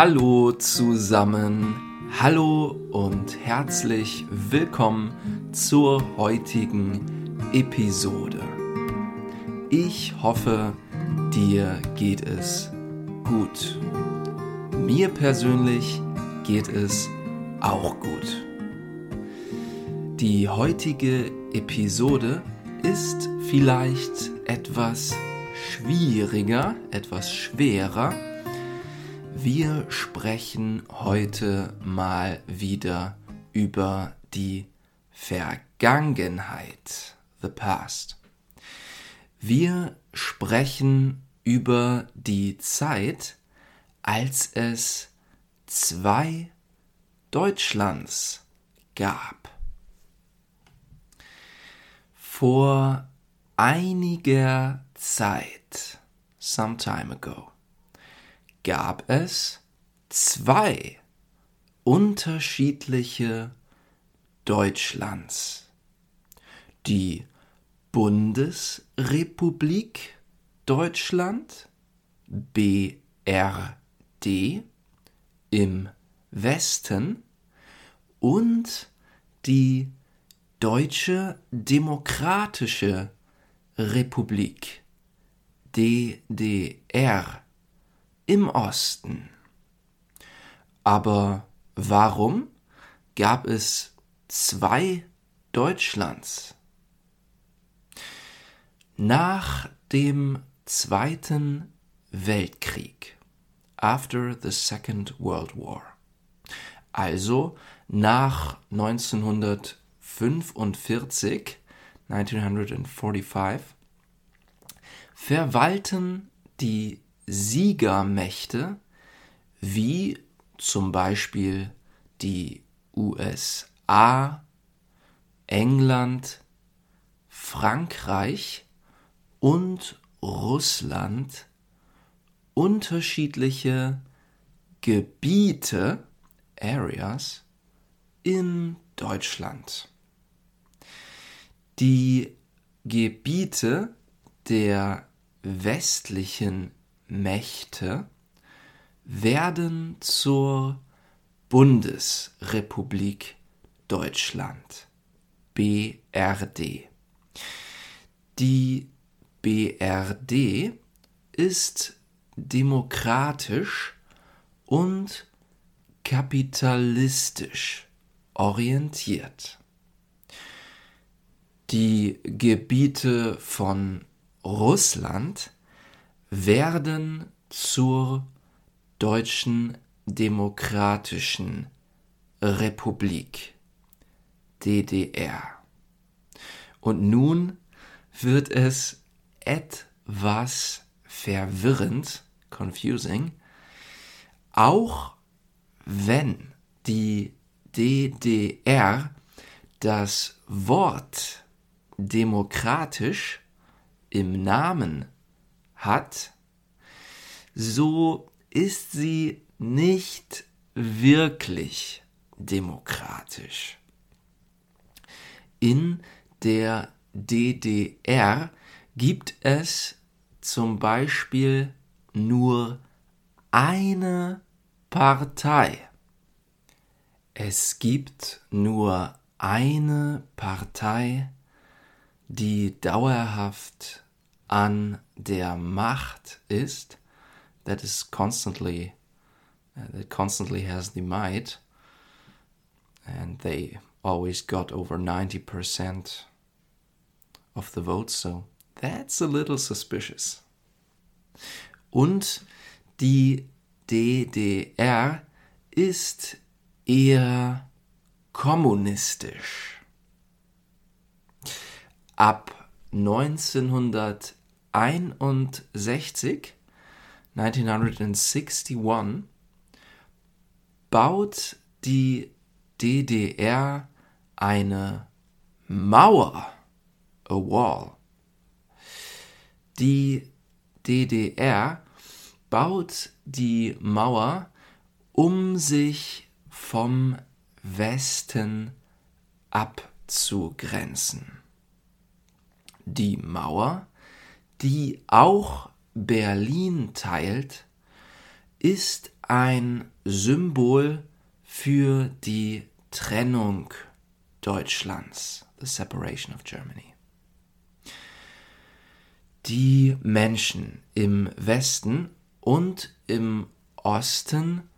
Hallo zusammen, hallo und herzlich willkommen zur heutigen Episode. Ich hoffe, dir geht es gut. Mir persönlich geht es auch gut. Die heutige Episode ist vielleicht etwas schwieriger, etwas schwerer. Wir sprechen heute mal wieder über die Vergangenheit, the past. Wir sprechen über die Zeit, als es zwei Deutschlands gab. Vor einiger Zeit, some time ago, gab es zwei unterschiedliche Deutschlands. Die Bundesrepublik Deutschland BRD im Westen und die Deutsche Demokratische Republik DDR im Osten. Aber warum gab es zwei Deutschlands? Nach dem Zweiten Weltkrieg, after the Second World War, also nach 1945, 1945, verwalten die Siegermächte wie zum Beispiel die USA, England, Frankreich und Russland unterschiedliche Gebiete, Areas, in Deutschland. Die Gebiete der westlichen Mächte werden zur Bundesrepublik Deutschland BRD. Die BRD ist demokratisch und kapitalistisch orientiert. Die Gebiete von Russland werden zur Deutschen Demokratischen Republik DDR. Und nun wird es etwas verwirrend, confusing, auch wenn die DDR das Wort demokratisch im Namen hat, so ist sie nicht wirklich demokratisch. In der DDR gibt es zum Beispiel nur eine Partei. Es gibt nur eine Partei, die dauerhaft an der Macht ist, that is constantly uh, that constantly has the might, and they always got over 90% of the votes, so that's a little suspicious. Und die DDR ist eher kommunistisch. Ab 1961, 1961, baut die DDR eine Mauer, a wall. Die DDR baut die Mauer, um sich vom Westen abzugrenzen. Die Mauer, die auch Berlin teilt, ist ein Symbol für die Trennung Deutschlands, the separation of Germany. Die Menschen im Westen und im Osten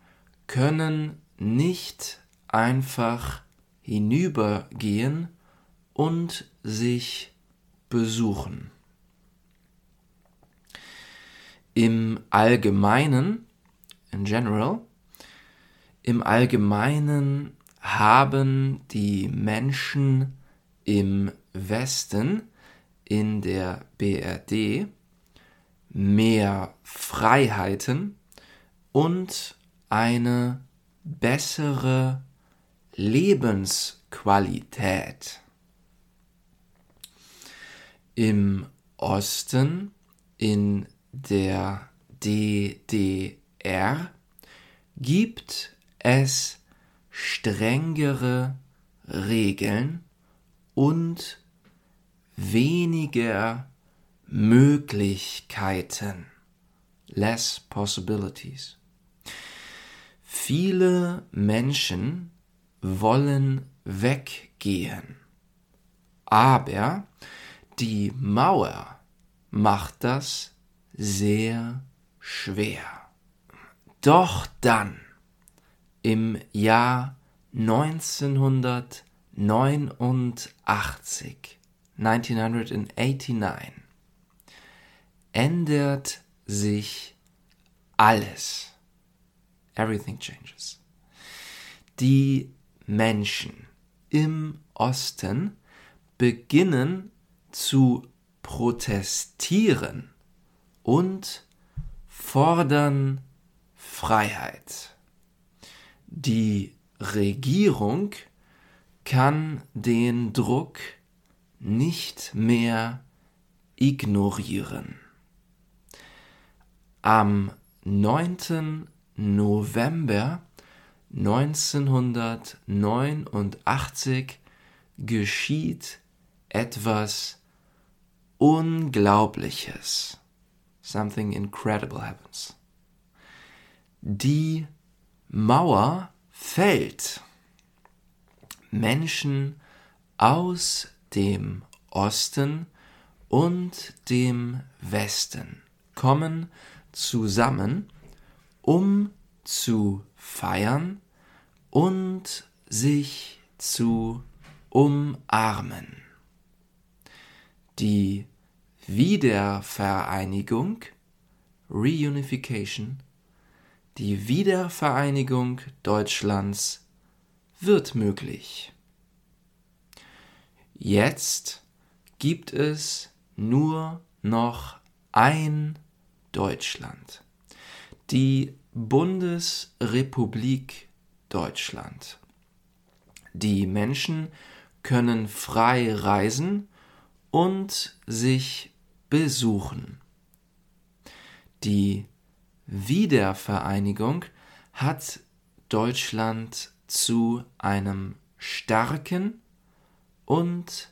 können nicht einfach hinübergehen und sich besuchen. Im Allgemeinen, in general, im Allgemeinen haben die Menschen im Westen in der BRD mehr Freiheiten und eine bessere Lebensqualität. Im Osten in der DDR gibt es strengere Regeln und weniger Möglichkeiten, less possibilities. Viele Menschen wollen weggehen, aber die Mauer macht das sehr schwer. Doch dann, im Jahr 1989, 1989, ändert sich alles. Everything changes. Die Menschen im Osten beginnen zu protestieren und fordern Freiheit. Die Regierung kann den Druck nicht mehr ignorieren. Am 9. November 1989 geschieht etwas Unglaubliches. Something incredible happens. Die Mauer fällt. Menschen aus dem Osten und dem Westen kommen zusammen, um zu feiern und sich zu umarmen. Die Wiedervereinigung, Reunification, die Wiedervereinigung Deutschlands wird möglich. Jetzt gibt es nur noch ein Deutschland, die Bundesrepublik Deutschland. Die Menschen können frei reisen und sich besuchen. Die Wiedervereinigung hat Deutschland zu einem starken und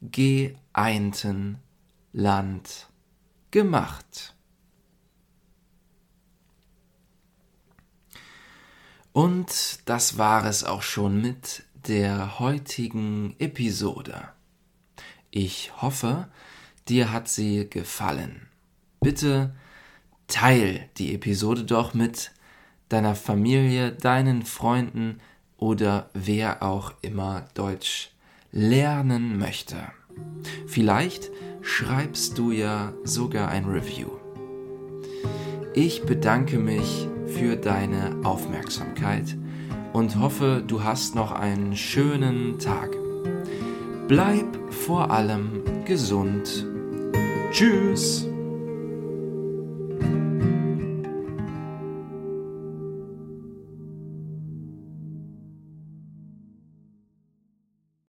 geeinten Land gemacht. Und das war es auch schon mit der heutigen Episode. Ich hoffe, dir hat sie gefallen. Bitte teil die Episode doch mit deiner Familie, deinen Freunden oder wer auch immer Deutsch lernen möchte. Vielleicht schreibst du ja sogar ein Review. Ich bedanke mich für deine Aufmerksamkeit und hoffe, du hast noch einen schönen Tag. Bleib vor allem gesund. Tschüss.